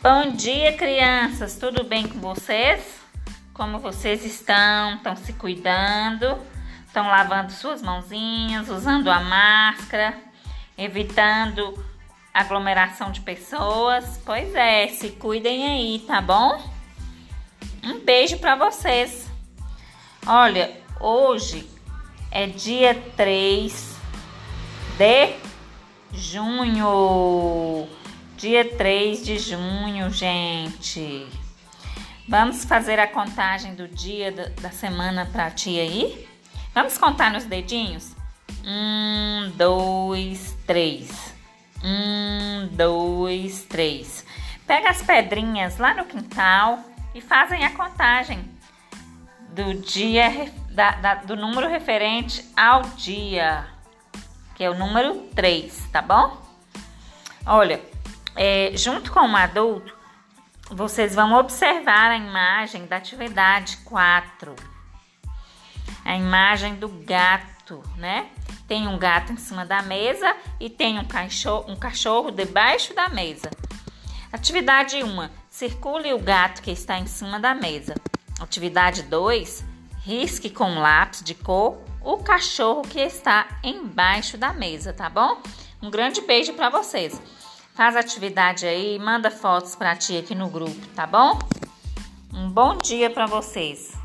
Bom dia, crianças. Tudo bem com vocês? Como vocês estão? Estão se cuidando? Estão lavando suas mãozinhas, usando a máscara, evitando aglomeração de pessoas? Pois é, se cuidem aí, tá bom? Um beijo para vocês. Olha, hoje é dia 3 de junho. Dia 3 de junho, gente. Vamos fazer a contagem do dia da semana pra ti aí? Vamos contar nos dedinhos? Um, dois, três. Um, dois, três. Pega as pedrinhas lá no quintal e fazem a contagem do dia da, da, do número referente ao dia, que é o número 3, tá bom? Olha, é, junto com o adulto, vocês vão observar a imagem da atividade 4. A imagem do gato, né? Tem um gato em cima da mesa e tem um cachorro, um cachorro debaixo da mesa. Atividade 1. Circule o gato que está em cima da mesa. Atividade 2. Risque com lápis de cor o cachorro que está embaixo da mesa, tá bom? Um grande beijo para vocês. Faz atividade aí, manda fotos para ti aqui no grupo, tá bom? Um bom dia para vocês.